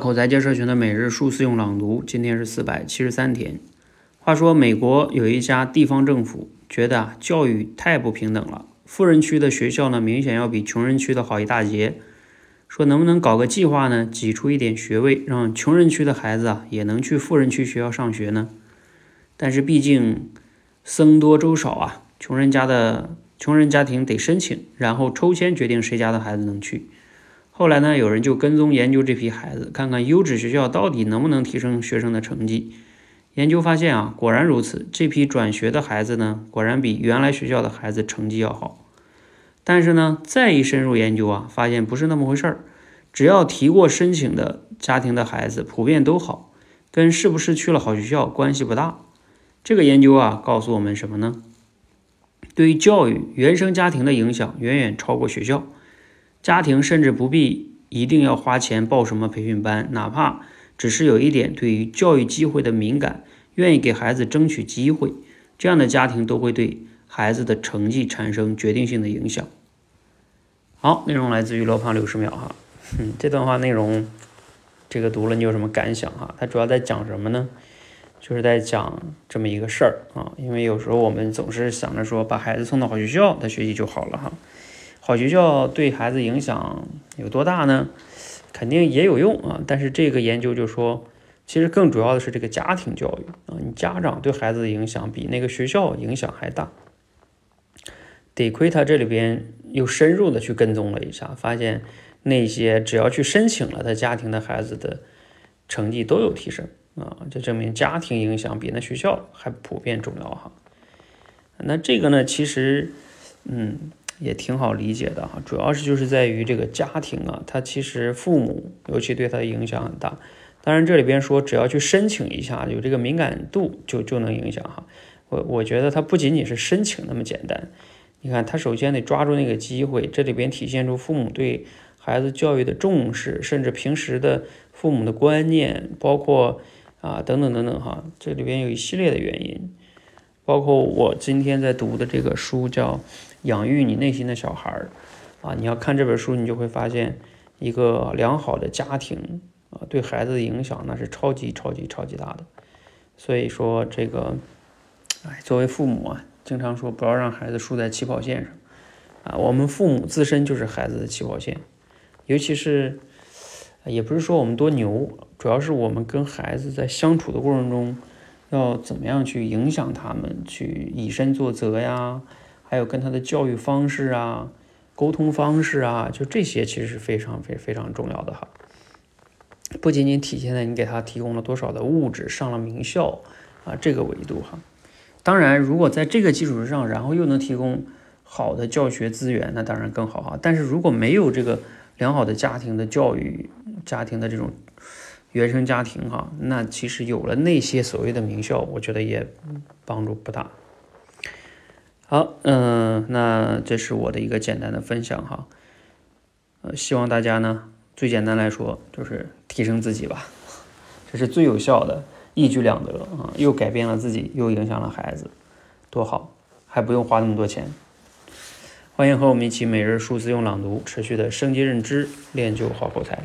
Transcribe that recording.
口才界社群的每日数字用朗读，今天是四百七十三天。话说，美国有一家地方政府觉得啊，教育太不平等了，富人区的学校呢，明显要比穷人区的好一大截。说能不能搞个计划呢，挤出一点学位，让穷人区的孩子啊，也能去富人区学校上学呢？但是毕竟僧多粥少啊，穷人家的穷人家庭得申请，然后抽签决定谁家的孩子能去。后来呢，有人就跟踪研究这批孩子，看看优质学校到底能不能提升学生的成绩。研究发现啊，果然如此，这批转学的孩子呢，果然比原来学校的孩子成绩要好。但是呢，再一深入研究啊，发现不是那么回事儿。只要提过申请的家庭的孩子普遍都好，跟是不是去了好学校关系不大。这个研究啊，告诉我们什么呢？对于教育，原生家庭的影响远远超过学校。家庭甚至不必一定要花钱报什么培训班，哪怕只是有一点对于教育机会的敏感，愿意给孩子争取机会，这样的家庭都会对孩子的成绩产生决定性的影响。好，内容来自于罗胖六十秒哈，嗯，这段话内容，这个读了你有什么感想哈？它主要在讲什么呢？就是在讲这么一个事儿啊，因为有时候我们总是想着说把孩子送到好学校，他学习就好了哈。好学校对孩子影响有多大呢？肯定也有用啊，但是这个研究就说，其实更主要的是这个家庭教育啊，你家长对孩子的影响比那个学校影响还大。得亏他这里边又深入的去跟踪了一下，发现那些只要去申请了他家庭的孩子的成绩都有提升啊，这证明家庭影响比那学校还普遍重要哈。那这个呢，其实，嗯。也挺好理解的哈，主要是就是在于这个家庭啊，他其实父母尤其对他的影响很大。当然这里边说只要去申请一下，有这个敏感度就就能影响哈。我我觉得他不仅仅是申请那么简单，你看他首先得抓住那个机会，这里边体现出父母对孩子教育的重视，甚至平时的父母的观念，包括啊等等等等哈，这里边有一系列的原因，包括我今天在读的这个书叫。养育你内心的小孩儿，啊，你要看这本书，你就会发现一个良好的家庭啊，对孩子的影响那是超级超级超级大的。所以说这个，哎，作为父母啊，经常说不要让孩子输在起跑线上啊。我们父母自身就是孩子的起跑线，尤其是，也不是说我们多牛，主要是我们跟孩子在相处的过程中，要怎么样去影响他们，去以身作则呀。还有跟他的教育方式啊，沟通方式啊，就这些其实是非常非非常重要的哈。不仅仅体现在你给他提供了多少的物质，上了名校啊这个维度哈。当然，如果在这个基础之上，然后又能提供好的教学资源，那当然更好哈。但是如果没有这个良好的家庭的教育，家庭的这种原生家庭哈，那其实有了那些所谓的名校，我觉得也帮助不大。好，嗯，那这是我的一个简单的分享哈，呃，希望大家呢，最简单来说就是提升自己吧，这是最有效的，一举两得啊，又改变了自己，又影响了孩子，多好，还不用花那么多钱。欢迎和我们一起每日数字用朗读，持续的升级认知，练就好口才。